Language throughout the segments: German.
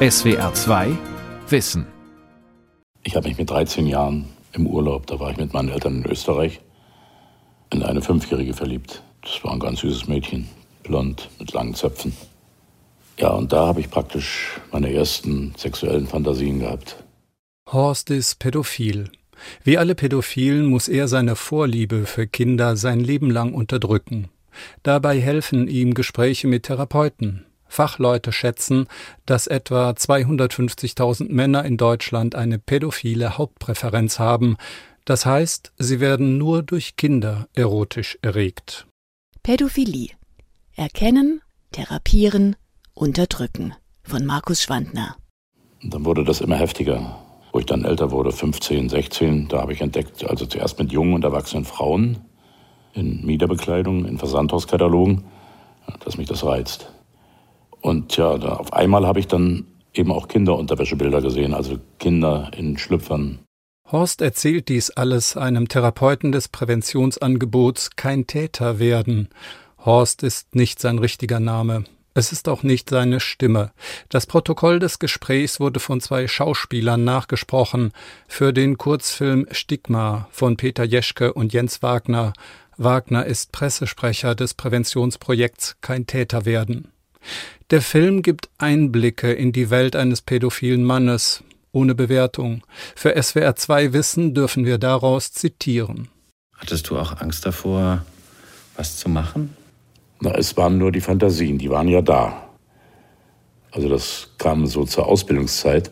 SWR 2 Wissen. Ich habe mich mit 13 Jahren im Urlaub, da war ich mit meinen Eltern in Österreich, in eine Fünfjährige verliebt. Das war ein ganz süßes Mädchen, blond, mit langen Zöpfen. Ja, und da habe ich praktisch meine ersten sexuellen Fantasien gehabt. Horst ist pädophil. Wie alle Pädophilen muss er seine Vorliebe für Kinder sein Leben lang unterdrücken. Dabei helfen ihm Gespräche mit Therapeuten. Fachleute schätzen, dass etwa 250.000 Männer in Deutschland eine pädophile Hauptpräferenz haben. Das heißt, sie werden nur durch Kinder erotisch erregt. Pädophilie. Erkennen, therapieren, unterdrücken. Von Markus Schwandner. Dann wurde das immer heftiger. Wo ich dann älter wurde, 15, 16, da habe ich entdeckt, also zuerst mit jungen und erwachsenen Frauen in Miederbekleidung, in Versandhauskatalogen, dass mich das reizt. Und ja, auf einmal habe ich dann eben auch Kinderunterwäschebilder gesehen, also Kinder in Schlüpfern. Horst erzählt dies alles einem Therapeuten des Präventionsangebots Kein Täter werden. Horst ist nicht sein richtiger Name. Es ist auch nicht seine Stimme. Das Protokoll des Gesprächs wurde von zwei Schauspielern nachgesprochen für den Kurzfilm Stigma von Peter Jeschke und Jens Wagner. Wagner ist Pressesprecher des Präventionsprojekts Kein Täter werden. Der Film gibt Einblicke in die Welt eines pädophilen Mannes, ohne Bewertung. Für SWR 2 Wissen dürfen wir daraus zitieren. Hattest du auch Angst davor, was zu machen? Na, es waren nur die Fantasien, die waren ja da. Also das kam so zur Ausbildungszeit,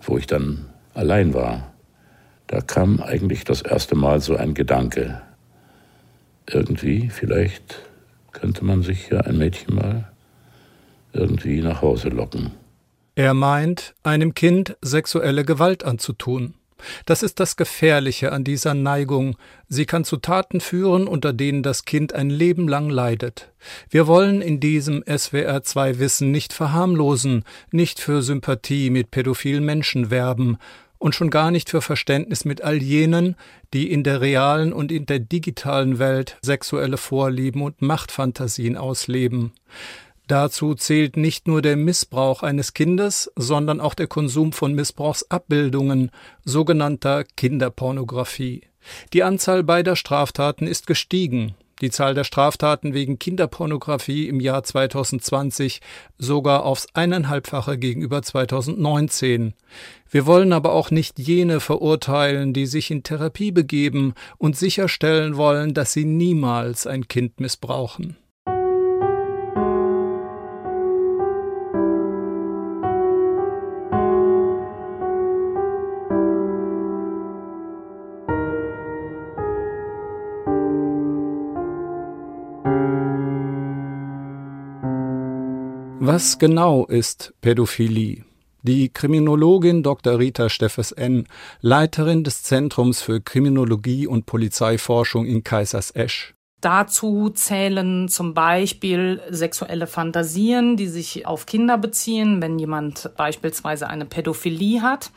wo ich dann allein war. Da kam eigentlich das erste Mal so ein Gedanke. Irgendwie, vielleicht könnte man sich ja ein Mädchen mal irgendwie nach Hause locken. Er meint, einem Kind sexuelle Gewalt anzutun. Das ist das Gefährliche an dieser Neigung. Sie kann zu Taten führen, unter denen das Kind ein Leben lang leidet. Wir wollen in diesem SWR 2 Wissen nicht verharmlosen, nicht für Sympathie mit pädophilen Menschen werben und schon gar nicht für Verständnis mit all jenen, die in der realen und in der digitalen Welt sexuelle Vorlieben und Machtfantasien ausleben. Dazu zählt nicht nur der Missbrauch eines Kindes, sondern auch der Konsum von Missbrauchsabbildungen, sogenannter Kinderpornografie. Die Anzahl beider Straftaten ist gestiegen. Die Zahl der Straftaten wegen Kinderpornografie im Jahr 2020 sogar aufs eineinhalbfache gegenüber 2019. Wir wollen aber auch nicht jene verurteilen, die sich in Therapie begeben und sicherstellen wollen, dass sie niemals ein Kind missbrauchen. Was genau ist Pädophilie? Die Kriminologin Dr. Rita Steffes N., Leiterin des Zentrums für Kriminologie und Polizeiforschung in Kaisersesch. Dazu zählen zum Beispiel sexuelle Fantasien, die sich auf Kinder beziehen, wenn jemand beispielsweise eine Pädophilie hat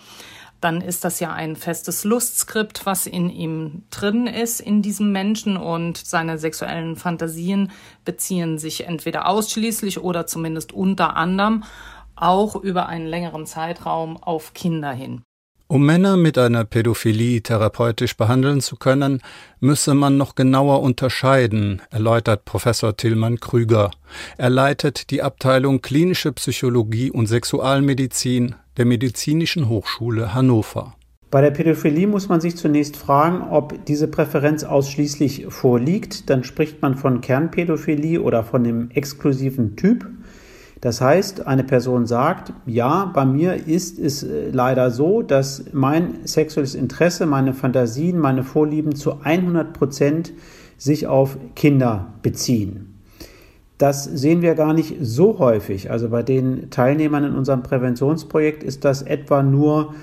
dann ist das ja ein festes Lustskript, was in ihm drin ist, in diesem Menschen und seine sexuellen Fantasien beziehen sich entweder ausschließlich oder zumindest unter anderem auch über einen längeren Zeitraum auf Kinder hin. Um Männer mit einer Pädophilie therapeutisch behandeln zu können, müsse man noch genauer unterscheiden, erläutert Professor Tillmann Krüger. Er leitet die Abteilung Klinische Psychologie und Sexualmedizin der Medizinischen Hochschule Hannover. Bei der Pädophilie muss man sich zunächst fragen, ob diese Präferenz ausschließlich vorliegt. Dann spricht man von Kernpädophilie oder von dem exklusiven Typ. Das heißt, eine Person sagt, ja, bei mir ist es äh, leider so, dass mein sexuelles Interesse, meine Fantasien, meine Vorlieben zu 100 Prozent sich auf Kinder beziehen. Das sehen wir gar nicht so häufig. Also bei den Teilnehmern in unserem Präventionsprojekt ist das etwa nur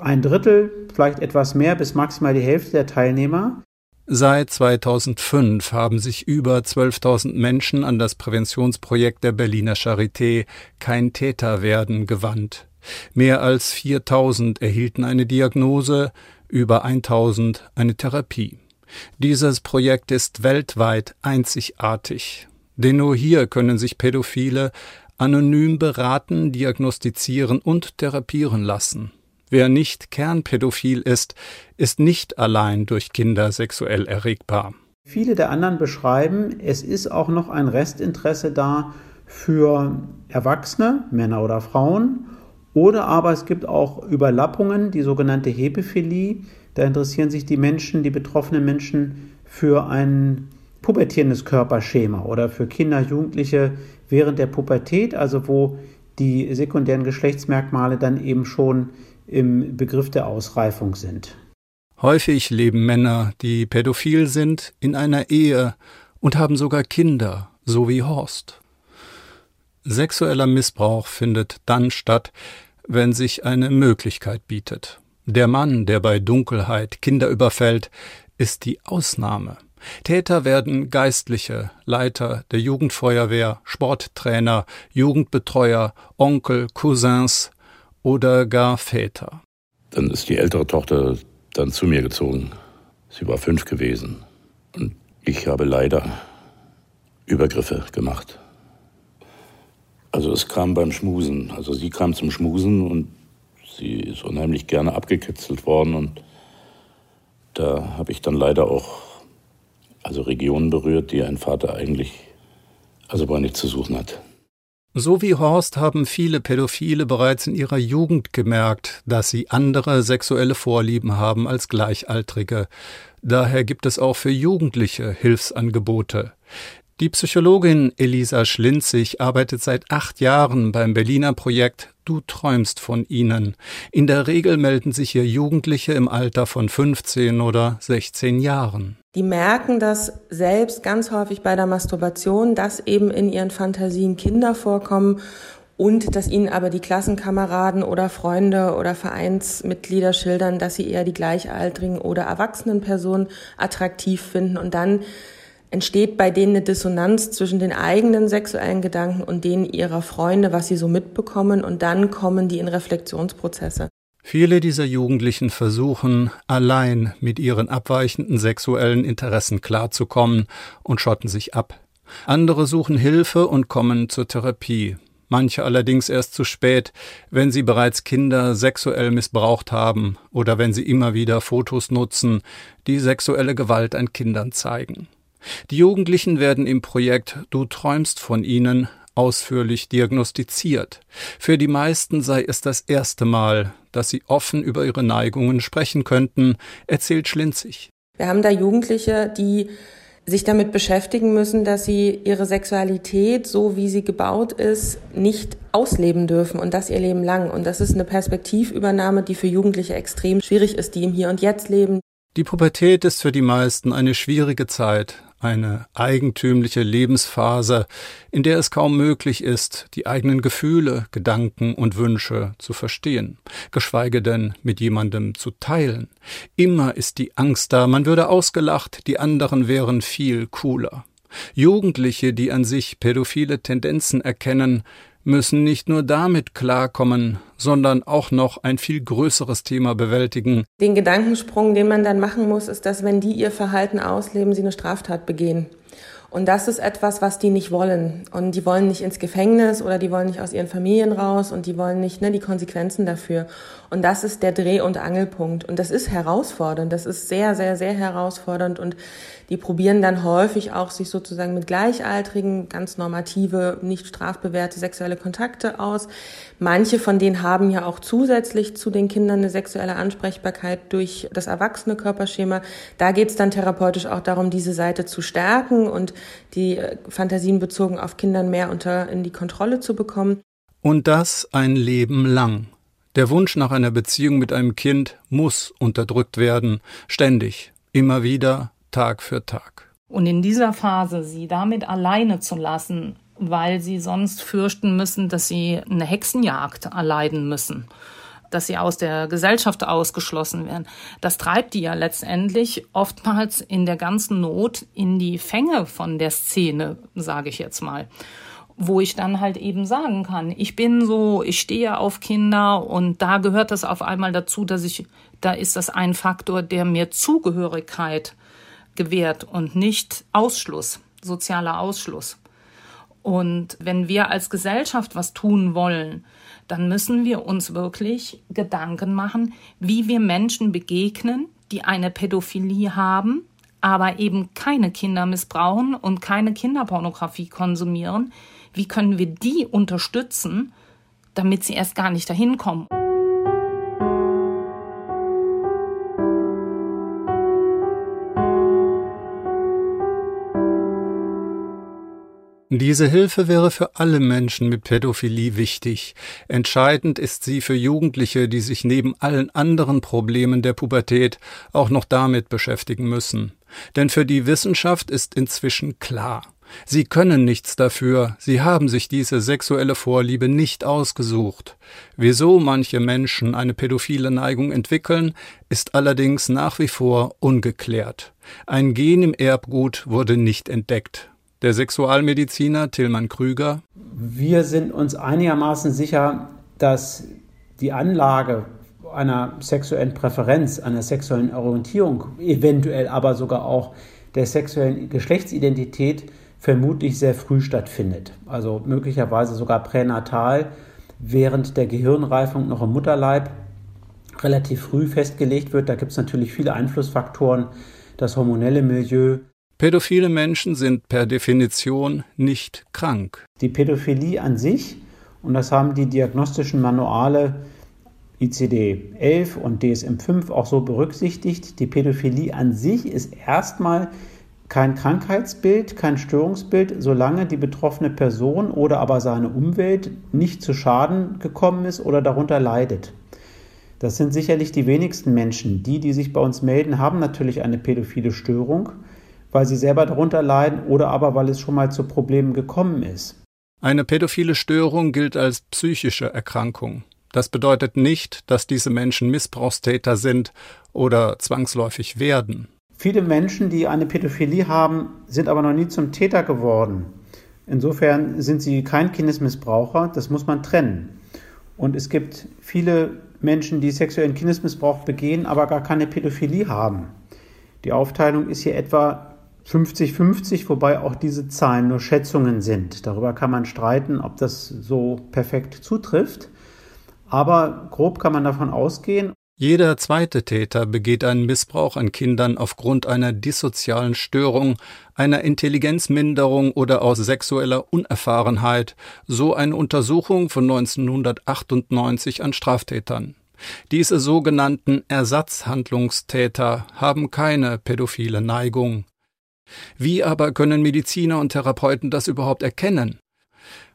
ein Drittel, vielleicht etwas mehr bis maximal die Hälfte der Teilnehmer. Seit 2005 haben sich über 12.000 Menschen an das Präventionsprojekt der Berliner Charité Kein Täter werden gewandt. Mehr als 4.000 erhielten eine Diagnose, über 1.000 eine Therapie. Dieses Projekt ist weltweit einzigartig. Denn nur hier können sich Pädophile anonym beraten, diagnostizieren und therapieren lassen. Wer nicht kernpädophil ist, ist nicht allein durch Kinder sexuell erregbar. Viele der anderen beschreiben, es ist auch noch ein Restinteresse da für Erwachsene, Männer oder Frauen, oder aber es gibt auch Überlappungen, die sogenannte Hebephilie. Da interessieren sich die Menschen, die betroffenen Menschen für ein pubertierendes Körperschema oder für Kinder, Jugendliche während der Pubertät, also wo die sekundären Geschlechtsmerkmale dann eben schon im Begriff der Ausreifung sind. Häufig leben Männer, die pädophil sind, in einer Ehe und haben sogar Kinder, so wie Horst. Sexueller Missbrauch findet dann statt, wenn sich eine Möglichkeit bietet. Der Mann, der bei Dunkelheit Kinder überfällt, ist die Ausnahme. Täter werden Geistliche, Leiter der Jugendfeuerwehr, Sporttrainer, Jugendbetreuer, Onkel, Cousins oder gar Väter. Dann ist die ältere Tochter dann zu mir gezogen. Sie war fünf gewesen. Und ich habe leider Übergriffe gemacht. Also es kam beim Schmusen. Also sie kam zum Schmusen und sie ist unheimlich gerne abgekitzelt worden. Und da habe ich dann leider auch also Regionen berührt, die ein Vater eigentlich also bei nicht zu suchen hat. So wie Horst haben viele Pädophile bereits in ihrer Jugend gemerkt, dass sie andere sexuelle Vorlieben haben als Gleichaltrige. Daher gibt es auch für Jugendliche Hilfsangebote. Die Psychologin Elisa Schlinzig arbeitet seit acht Jahren beim Berliner Projekt Du träumst von ihnen. In der Regel melden sich hier Jugendliche im Alter von 15 oder 16 Jahren. Die merken das selbst ganz häufig bei der Masturbation, dass eben in ihren Fantasien Kinder vorkommen und dass ihnen aber die Klassenkameraden oder Freunde oder Vereinsmitglieder schildern, dass sie eher die gleichaltrigen oder erwachsenen Personen attraktiv finden und dann entsteht bei denen eine Dissonanz zwischen den eigenen sexuellen Gedanken und denen ihrer Freunde, was sie so mitbekommen, und dann kommen die in Reflexionsprozesse. Viele dieser Jugendlichen versuchen, allein mit ihren abweichenden sexuellen Interessen klarzukommen und schotten sich ab. Andere suchen Hilfe und kommen zur Therapie. Manche allerdings erst zu spät, wenn sie bereits Kinder sexuell missbraucht haben oder wenn sie immer wieder Fotos nutzen, die sexuelle Gewalt an Kindern zeigen. Die Jugendlichen werden im Projekt Du träumst von ihnen ausführlich diagnostiziert. Für die meisten sei es das erste Mal, dass sie offen über ihre Neigungen sprechen könnten, erzählt Schlinzig. Wir haben da Jugendliche, die sich damit beschäftigen müssen, dass sie ihre Sexualität, so wie sie gebaut ist, nicht ausleben dürfen und das ihr Leben lang. Und das ist eine Perspektivübernahme, die für Jugendliche extrem schwierig ist, die im Hier und Jetzt leben. Die Pubertät ist für die meisten eine schwierige Zeit, eine eigentümliche Lebensphase, in der es kaum möglich ist, die eigenen Gefühle, Gedanken und Wünsche zu verstehen, geschweige denn mit jemandem zu teilen. Immer ist die Angst da, man würde ausgelacht, die anderen wären viel cooler. Jugendliche, die an sich pädophile Tendenzen erkennen, müssen nicht nur damit klarkommen, sondern auch noch ein viel größeres Thema bewältigen. Den Gedankensprung, den man dann machen muss, ist, dass wenn die ihr Verhalten ausleben, sie eine Straftat begehen. Und das ist etwas, was die nicht wollen. Und die wollen nicht ins Gefängnis oder die wollen nicht aus ihren Familien raus und die wollen nicht ne, die Konsequenzen dafür. Und das ist der Dreh- und Angelpunkt. Und das ist herausfordernd. Das ist sehr, sehr, sehr herausfordernd. Und die probieren dann häufig auch sich sozusagen mit Gleichaltrigen ganz normative, nicht strafbewährte sexuelle Kontakte aus. Manche von denen haben ja auch zusätzlich zu den Kindern eine sexuelle Ansprechbarkeit durch das erwachsene Körperschema. Da geht es dann therapeutisch auch darum, diese Seite zu stärken und die äh, Fantasien bezogen auf Kindern mehr unter in die Kontrolle zu bekommen. Und das ein Leben lang. Der Wunsch nach einer Beziehung mit einem Kind muss unterdrückt werden, ständig, immer wieder, Tag für Tag. Und in dieser Phase sie damit alleine zu lassen, weil sie sonst fürchten müssen, dass sie eine Hexenjagd erleiden müssen, dass sie aus der Gesellschaft ausgeschlossen werden. Das treibt die ja letztendlich oftmals in der ganzen Not in die Fänge von der Szene, sage ich jetzt mal wo ich dann halt eben sagen kann, ich bin so, ich stehe auf Kinder und da gehört das auf einmal dazu, dass ich, da ist das ein Faktor, der mir Zugehörigkeit gewährt und nicht Ausschluss, sozialer Ausschluss. Und wenn wir als Gesellschaft was tun wollen, dann müssen wir uns wirklich Gedanken machen, wie wir Menschen begegnen, die eine Pädophilie haben, aber eben keine Kinder missbrauchen und keine Kinderpornografie konsumieren. Wie können wir die unterstützen, damit sie erst gar nicht dahin kommen? Diese Hilfe wäre für alle Menschen mit Pädophilie wichtig. Entscheidend ist sie für Jugendliche, die sich neben allen anderen Problemen der Pubertät auch noch damit beschäftigen müssen. Denn für die Wissenschaft ist inzwischen klar, Sie können nichts dafür, sie haben sich diese sexuelle Vorliebe nicht ausgesucht. Wieso manche Menschen eine pädophile Neigung entwickeln, ist allerdings nach wie vor ungeklärt. Ein Gen im Erbgut wurde nicht entdeckt. Der Sexualmediziner Tillmann Krüger. Wir sind uns einigermaßen sicher, dass die Anlage einer sexuellen Präferenz, einer sexuellen Orientierung, eventuell aber sogar auch der sexuellen Geschlechtsidentität vermutlich sehr früh stattfindet. Also möglicherweise sogar pränatal, während der Gehirnreifung noch im Mutterleib relativ früh festgelegt wird. Da gibt es natürlich viele Einflussfaktoren, das hormonelle Milieu, Pädophile Menschen sind per Definition nicht krank. Die Pädophilie an sich, und das haben die diagnostischen Manuale ICD-11 und DSM-5 auch so berücksichtigt, die Pädophilie an sich ist erstmal kein Krankheitsbild, kein Störungsbild, solange die betroffene Person oder aber seine Umwelt nicht zu Schaden gekommen ist oder darunter leidet. Das sind sicherlich die wenigsten Menschen. Die, die sich bei uns melden, haben natürlich eine pädophile Störung weil sie selber darunter leiden oder aber weil es schon mal zu Problemen gekommen ist. Eine pädophile Störung gilt als psychische Erkrankung. Das bedeutet nicht, dass diese Menschen Missbrauchstäter sind oder zwangsläufig werden. Viele Menschen, die eine Pädophilie haben, sind aber noch nie zum Täter geworden. Insofern sind sie kein Kindesmissbraucher, das muss man trennen. Und es gibt viele Menschen, die sexuellen Kindesmissbrauch begehen, aber gar keine Pädophilie haben. Die Aufteilung ist hier etwa 50-50, wobei auch diese Zahlen nur Schätzungen sind. Darüber kann man streiten, ob das so perfekt zutrifft. Aber grob kann man davon ausgehen. Jeder zweite Täter begeht einen Missbrauch an Kindern aufgrund einer dissozialen Störung, einer Intelligenzminderung oder aus sexueller Unerfahrenheit, so eine Untersuchung von 1998 an Straftätern. Diese sogenannten Ersatzhandlungstäter haben keine pädophile Neigung. Wie aber können Mediziner und Therapeuten das überhaupt erkennen?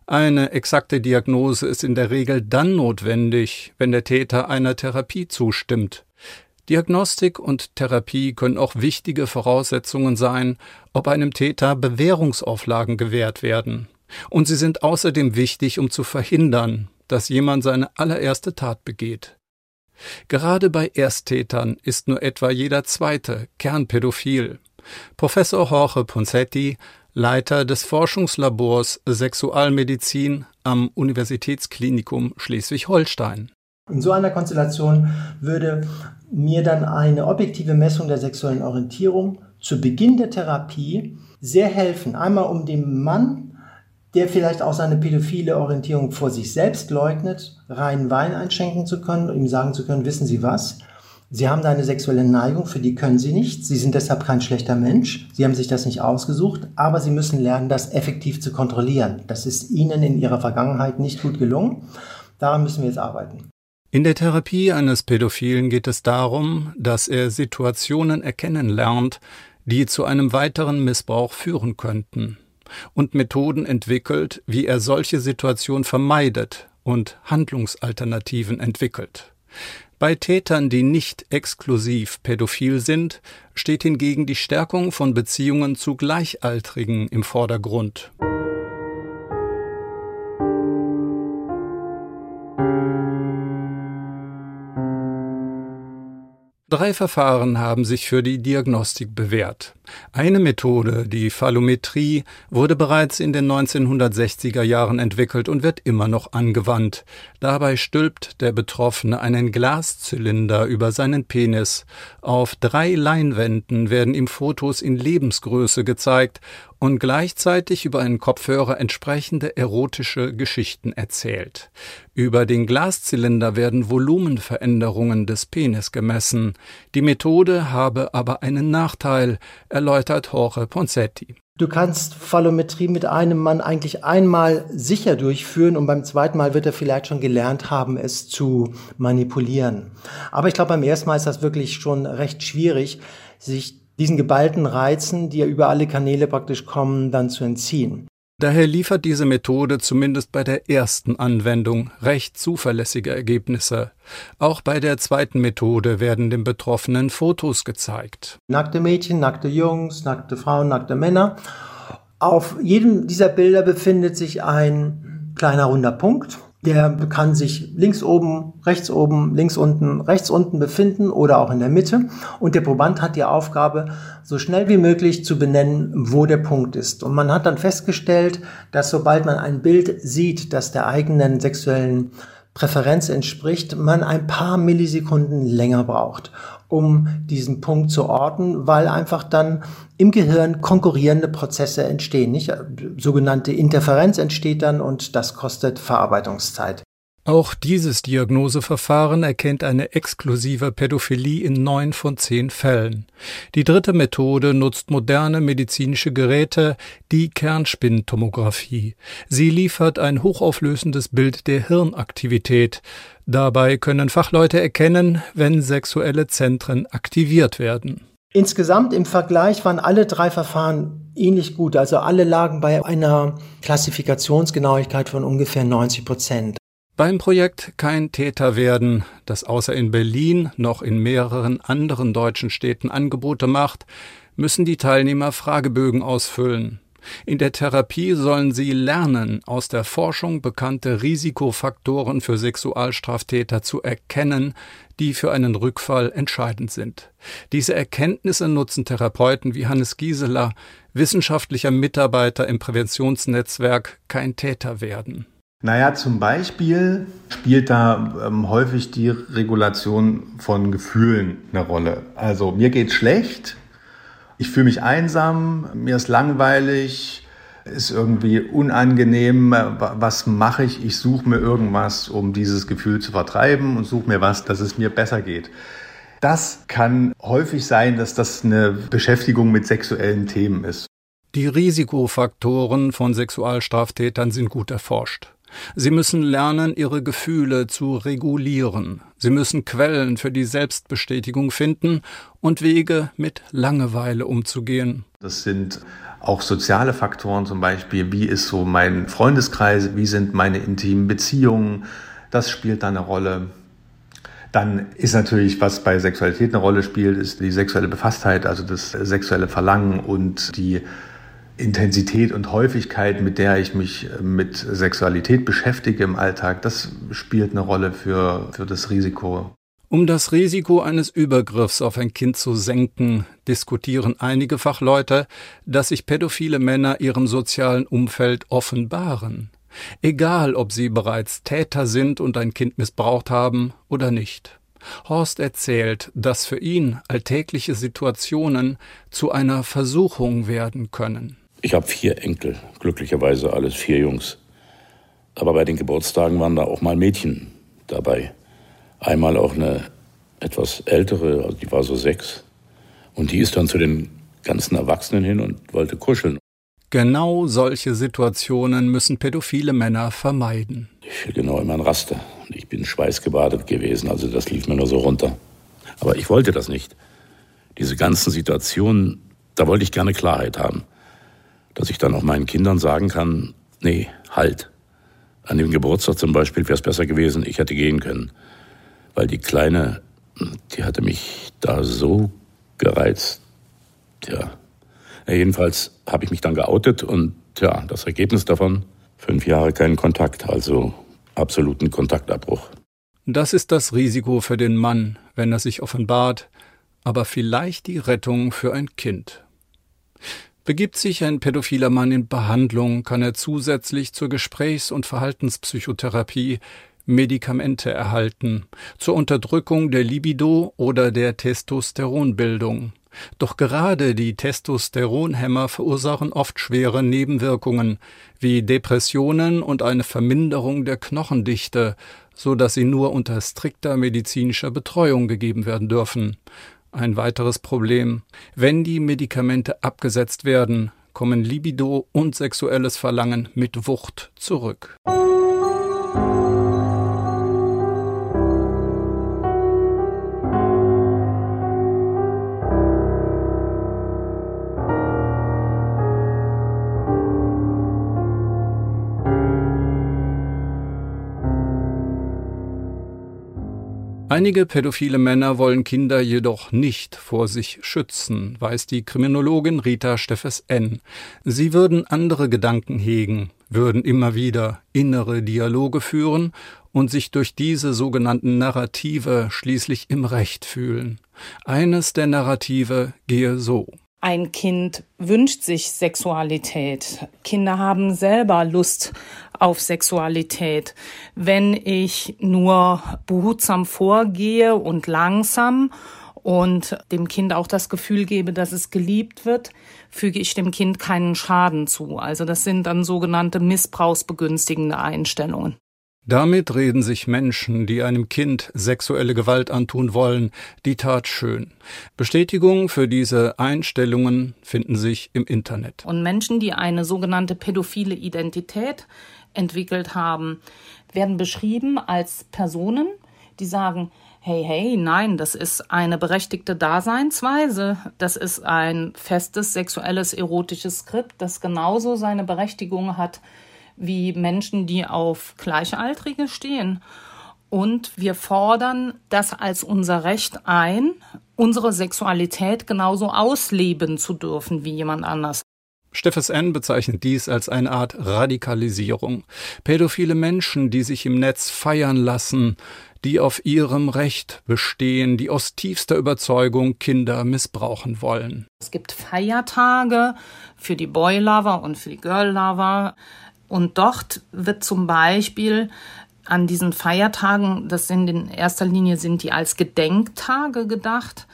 Eine exakte Diagnose ist in der Regel dann notwendig, wenn der Täter einer Therapie zustimmt. Diagnostik und Therapie können auch wichtige Voraussetzungen sein, ob einem Täter Bewährungsauflagen gewährt werden. Und sie sind außerdem wichtig, um zu verhindern, dass jemand seine allererste Tat begeht. Gerade bei Ersttätern ist nur etwa jeder zweite kernpädophil. Professor Jorge Ponsetti, Leiter des Forschungslabors Sexualmedizin am Universitätsklinikum Schleswig-Holstein. In so einer Konstellation würde mir dann eine objektive Messung der sexuellen Orientierung zu Beginn der Therapie sehr helfen. Einmal um dem Mann, der vielleicht auch seine pädophile Orientierung vor sich selbst leugnet, reinen Wein einschenken zu können, ihm sagen zu können, wissen Sie was? Sie haben da eine sexuelle Neigung, für die können Sie nicht. Sie sind deshalb kein schlechter Mensch. Sie haben sich das nicht ausgesucht, aber Sie müssen lernen, das effektiv zu kontrollieren. Das ist Ihnen in Ihrer Vergangenheit nicht gut gelungen. Daran müssen wir jetzt arbeiten. In der Therapie eines Pädophilen geht es darum, dass er Situationen erkennen lernt, die zu einem weiteren Missbrauch führen könnten, und Methoden entwickelt, wie er solche Situationen vermeidet und Handlungsalternativen entwickelt. Bei Tätern, die nicht exklusiv pädophil sind, steht hingegen die Stärkung von Beziehungen zu Gleichaltrigen im Vordergrund. Drei Verfahren haben sich für die Diagnostik bewährt. Eine Methode, die Phallometrie, wurde bereits in den 1960er Jahren entwickelt und wird immer noch angewandt. Dabei stülpt der Betroffene einen Glaszylinder über seinen Penis. Auf drei Leinwänden werden ihm Fotos in Lebensgröße gezeigt und gleichzeitig über einen Kopfhörer entsprechende erotische Geschichten erzählt. Über den Glaszylinder werden Volumenveränderungen des Penis gemessen. Die Methode habe aber einen Nachteil, erläutert Jorge Ponsetti. Du kannst Fallometrie mit einem Mann eigentlich einmal sicher durchführen und beim zweiten Mal wird er vielleicht schon gelernt haben, es zu manipulieren. Aber ich glaube, beim ersten Mal ist das wirklich schon recht schwierig, sich diesen geballten Reizen, die ja über alle Kanäle praktisch kommen, dann zu entziehen. Daher liefert diese Methode zumindest bei der ersten Anwendung recht zuverlässige Ergebnisse. Auch bei der zweiten Methode werden den Betroffenen Fotos gezeigt. Nackte Mädchen, nackte Jungs, nackte Frauen, nackte Männer. Auf jedem dieser Bilder befindet sich ein kleiner runder Punkt der kann sich links oben, rechts oben, links unten, rechts unten befinden oder auch in der Mitte. Und der Proband hat die Aufgabe, so schnell wie möglich zu benennen, wo der Punkt ist. Und man hat dann festgestellt, dass sobald man ein Bild sieht, das der eigenen sexuellen Präferenz entspricht, man ein paar Millisekunden länger braucht, um diesen Punkt zu orten, weil einfach dann im Gehirn konkurrierende Prozesse entstehen. Nicht? Sogenannte Interferenz entsteht dann und das kostet Verarbeitungszeit. Auch dieses Diagnoseverfahren erkennt eine exklusive Pädophilie in neun von zehn Fällen. Die dritte Methode nutzt moderne medizinische Geräte, die Kernspintomographie. Sie liefert ein hochauflösendes Bild der Hirnaktivität. Dabei können Fachleute erkennen, wenn sexuelle Zentren aktiviert werden. Insgesamt im Vergleich waren alle drei Verfahren ähnlich gut. Also alle lagen bei einer Klassifikationsgenauigkeit von ungefähr 90 Prozent. Beim Projekt Kein Täter werden, das außer in Berlin noch in mehreren anderen deutschen Städten Angebote macht, müssen die Teilnehmer Fragebögen ausfüllen. In der Therapie sollen sie lernen, aus der Forschung bekannte Risikofaktoren für Sexualstraftäter zu erkennen, die für einen Rückfall entscheidend sind. Diese Erkenntnisse nutzen Therapeuten wie Hannes Gieseler, wissenschaftlicher Mitarbeiter im Präventionsnetzwerk Kein Täter werden. Naja, zum Beispiel spielt da ähm, häufig die Regulation von Gefühlen eine Rolle. Also mir geht schlecht, ich fühle mich einsam, mir ist langweilig, ist irgendwie unangenehm, was mache ich? Ich suche mir irgendwas, um dieses Gefühl zu vertreiben und suche mir was, dass es mir besser geht. Das kann häufig sein, dass das eine Beschäftigung mit sexuellen Themen ist. Die Risikofaktoren von Sexualstraftätern sind gut erforscht. Sie müssen lernen, ihre Gefühle zu regulieren. Sie müssen Quellen für die Selbstbestätigung finden und Wege, mit Langeweile umzugehen. Das sind auch soziale Faktoren, zum Beispiel, wie ist so mein Freundeskreis, wie sind meine intimen Beziehungen. Das spielt da eine Rolle. Dann ist natürlich, was bei Sexualität eine Rolle spielt, ist die sexuelle Befasstheit, also das sexuelle Verlangen und die Intensität und Häufigkeit, mit der ich mich äh, mit Sexualität beschäftige im Alltag, das spielt eine Rolle für, für das Risiko. Um das Risiko eines Übergriffs auf ein Kind zu senken, diskutieren einige Fachleute, dass sich pädophile Männer ihrem sozialen Umfeld offenbaren. Egal, ob sie bereits Täter sind und ein Kind missbraucht haben oder nicht. Horst erzählt, dass für ihn alltägliche Situationen zu einer Versuchung werden können. Ich habe vier Enkel, glücklicherweise alles vier Jungs. Aber bei den Geburtstagen waren da auch mal Mädchen dabei. Einmal auch eine etwas ältere, also die war so sechs. Und die ist dann zu den ganzen Erwachsenen hin und wollte kuscheln. Genau solche Situationen müssen pädophile Männer vermeiden. Ich fiel genau in mein Raster. Ich bin schweißgebadet gewesen, also das lief mir nur so runter. Aber ich wollte das nicht. Diese ganzen Situationen, da wollte ich gerne Klarheit haben dass ich dann auch meinen Kindern sagen kann, nee, halt. An dem Geburtstag zum Beispiel wäre es besser gewesen, ich hätte gehen können. Weil die Kleine, die hatte mich da so gereizt. Ja, jedenfalls habe ich mich dann geoutet und ja, das Ergebnis davon, fünf Jahre keinen Kontakt, also absoluten Kontaktabbruch. Das ist das Risiko für den Mann, wenn er sich offenbart, aber vielleicht die Rettung für ein Kind. Begibt sich ein pädophiler Mann in Behandlung, kann er zusätzlich zur Gesprächs- und Verhaltenspsychotherapie Medikamente erhalten, zur Unterdrückung der Libido oder der Testosteronbildung. Doch gerade die Testosteronhämmer verursachen oft schwere Nebenwirkungen wie Depressionen und eine Verminderung der Knochendichte, so dass sie nur unter strikter medizinischer Betreuung gegeben werden dürfen. Ein weiteres Problem. Wenn die Medikamente abgesetzt werden, kommen Libido und sexuelles Verlangen mit Wucht zurück. Einige pädophile Männer wollen Kinder jedoch nicht vor sich schützen, weiß die Kriminologin Rita Steffes N. Sie würden andere Gedanken hegen, würden immer wieder innere Dialoge führen und sich durch diese sogenannten Narrative schließlich im Recht fühlen. Eines der Narrative gehe so. Ein Kind wünscht sich Sexualität. Kinder haben selber Lust auf Sexualität. Wenn ich nur behutsam vorgehe und langsam und dem Kind auch das Gefühl gebe, dass es geliebt wird, füge ich dem Kind keinen Schaden zu. Also das sind dann sogenannte missbrauchsbegünstigende Einstellungen. Damit reden sich Menschen, die einem Kind sexuelle Gewalt antun wollen, die Tat schön. Bestätigung für diese Einstellungen finden sich im Internet. Und Menschen, die eine sogenannte pädophile Identität entwickelt haben, werden beschrieben als Personen, die sagen, hey, hey, nein, das ist eine berechtigte Daseinsweise, das ist ein festes sexuelles erotisches Skript, das genauso seine Berechtigung hat wie Menschen, die auf Gleichaltrige stehen. Und wir fordern das als unser Recht ein, unsere Sexualität genauso ausleben zu dürfen wie jemand anders. Steffes N. bezeichnet dies als eine Art Radikalisierung. Pädophile Menschen, die sich im Netz feiern lassen, die auf ihrem Recht bestehen, die aus tiefster Überzeugung Kinder missbrauchen wollen. Es gibt Feiertage für die Boy-Lover und für die Girl-Lover. Und dort wird zum Beispiel an diesen Feiertagen, das sind in erster Linie sind die als Gedenktage gedacht,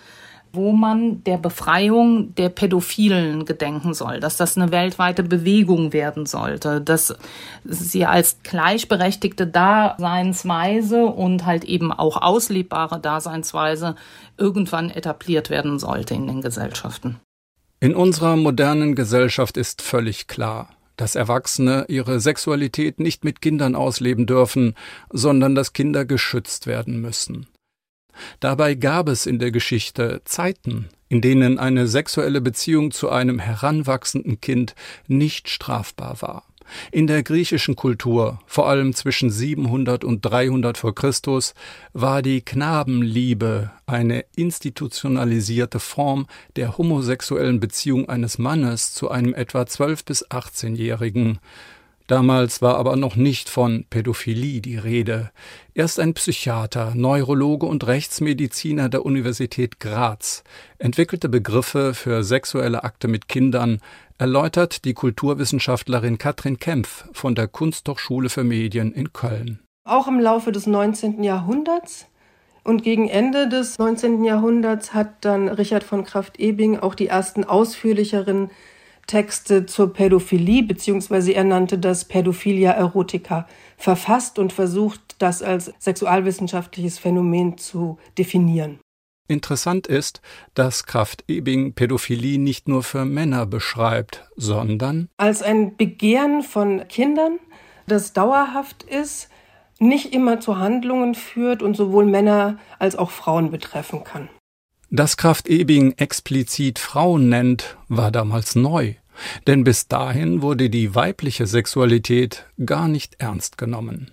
wo man der Befreiung der Pädophilen gedenken soll, dass das eine weltweite Bewegung werden sollte, dass sie als gleichberechtigte Daseinsweise und halt eben auch auslebbare Daseinsweise irgendwann etabliert werden sollte in den Gesellschaften. In unserer modernen Gesellschaft ist völlig klar, dass Erwachsene ihre Sexualität nicht mit Kindern ausleben dürfen, sondern dass Kinder geschützt werden müssen. Dabei gab es in der Geschichte Zeiten, in denen eine sexuelle Beziehung zu einem heranwachsenden Kind nicht strafbar war. In der griechischen Kultur, vor allem zwischen 700 und 300 vor Christus, war die Knabenliebe eine institutionalisierte Form der homosexuellen Beziehung eines Mannes zu einem etwa 12 bis 18-Jährigen. Damals war aber noch nicht von Pädophilie die Rede. Erst ein Psychiater, Neurologe und Rechtsmediziner der Universität Graz entwickelte Begriffe für sexuelle Akte mit Kindern, erläutert die Kulturwissenschaftlerin Katrin Kempf von der Kunsthochschule für Medien in Köln. Auch im Laufe des 19. Jahrhunderts und gegen Ende des 19. Jahrhunderts hat dann Richard von Kraft-Ebing auch die ersten ausführlicheren Texte zur Pädophilie, beziehungsweise er nannte das Pädophilia erotica, verfasst und versucht, das als sexualwissenschaftliches Phänomen zu definieren. Interessant ist, dass Kraft-Ebing Pädophilie nicht nur für Männer beschreibt, sondern als ein Begehren von Kindern, das dauerhaft ist, nicht immer zu Handlungen führt und sowohl Männer als auch Frauen betreffen kann. Dass Kraft Ebing explizit Frauen nennt, war damals neu, denn bis dahin wurde die weibliche Sexualität gar nicht ernst genommen.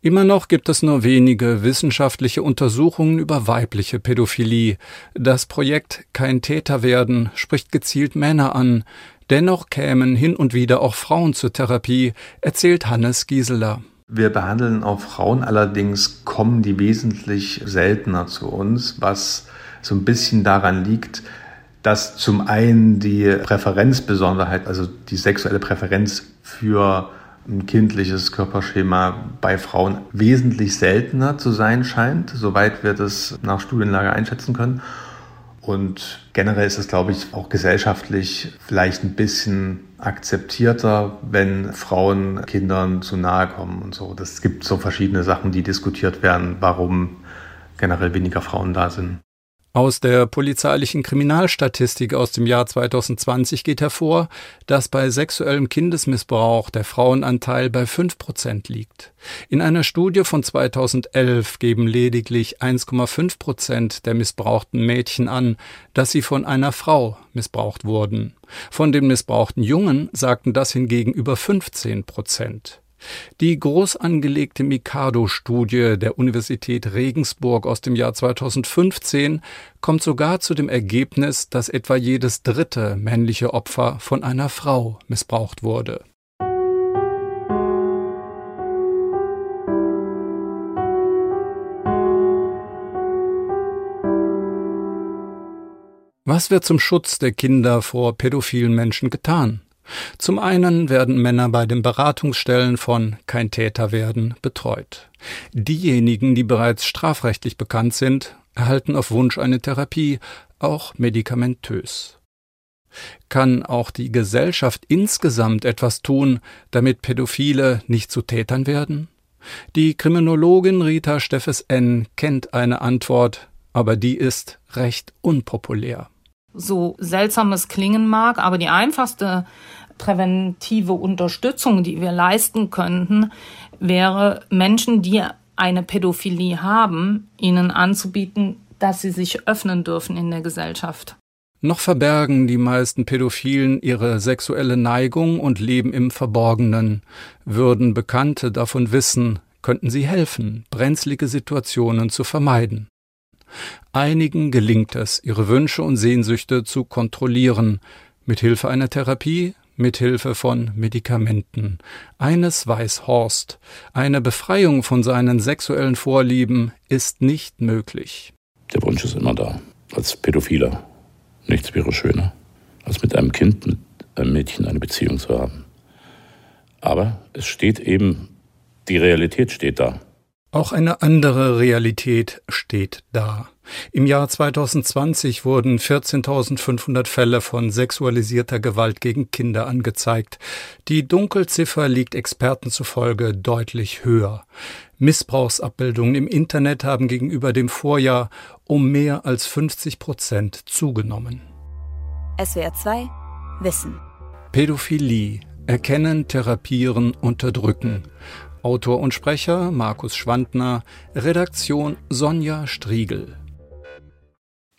Immer noch gibt es nur wenige wissenschaftliche Untersuchungen über weibliche Pädophilie. Das Projekt Kein Täter werden spricht gezielt Männer an. Dennoch kämen hin und wieder auch Frauen zur Therapie, erzählt Hannes Gieseler. Wir behandeln auch Frauen, allerdings kommen die wesentlich seltener zu uns, was so ein bisschen daran liegt, dass zum einen die Präferenzbesonderheit, also die sexuelle Präferenz für ein kindliches Körperschema bei Frauen wesentlich seltener zu sein scheint, soweit wir das nach Studienlage einschätzen können. Und generell ist es, glaube ich, auch gesellschaftlich vielleicht ein bisschen akzeptierter, wenn Frauen Kindern zu nahe kommen und so. Das gibt so verschiedene Sachen, die diskutiert werden, warum generell weniger Frauen da sind. Aus der polizeilichen Kriminalstatistik aus dem Jahr 2020 geht hervor, dass bei sexuellem Kindesmissbrauch der Frauenanteil bei 5 Prozent liegt. In einer Studie von 2011 geben lediglich 1,5 Prozent der missbrauchten Mädchen an, dass sie von einer Frau missbraucht wurden. Von den missbrauchten Jungen sagten das hingegen über 15 Prozent. Die groß angelegte Mikado-Studie der Universität Regensburg aus dem Jahr 2015 kommt sogar zu dem Ergebnis, dass etwa jedes dritte männliche Opfer von einer Frau missbraucht wurde. Was wird zum Schutz der Kinder vor pädophilen Menschen getan? Zum einen werden Männer bei den Beratungsstellen von Kein Täter werden betreut. Diejenigen, die bereits strafrechtlich bekannt sind, erhalten auf Wunsch eine Therapie, auch medikamentös. Kann auch die Gesellschaft insgesamt etwas tun, damit Pädophile nicht zu Tätern werden? Die Kriminologin Rita Steffes N kennt eine Antwort, aber die ist recht unpopulär. So seltsam es klingen mag, aber die einfachste präventive Unterstützung, die wir leisten könnten, wäre Menschen, die eine Pädophilie haben, ihnen anzubieten, dass sie sich öffnen dürfen in der Gesellschaft. Noch verbergen die meisten Pädophilen ihre sexuelle Neigung und leben im Verborgenen. Würden Bekannte davon wissen, könnten sie helfen, brenzlige Situationen zu vermeiden. Einigen gelingt es, ihre Wünsche und Sehnsüchte zu kontrollieren, mit Hilfe einer Therapie, mithilfe von Medikamenten. Eines weiß Horst, eine Befreiung von seinen sexuellen Vorlieben ist nicht möglich. Der Wunsch ist immer da. Als Pädophiler. Nichts wäre schöner, als mit einem Kind, mit einem Mädchen eine Beziehung zu haben. Aber es steht eben, die Realität steht da. Auch eine andere Realität steht da. Im Jahr 2020 wurden 14.500 Fälle von sexualisierter Gewalt gegen Kinder angezeigt. Die Dunkelziffer liegt Experten zufolge deutlich höher. Missbrauchsabbildungen im Internet haben gegenüber dem Vorjahr um mehr als 50 Prozent zugenommen. SWR 2 Wissen. Pädophilie. Erkennen, therapieren, unterdrücken. Autor und Sprecher Markus Schwandner, Redaktion Sonja Striegel.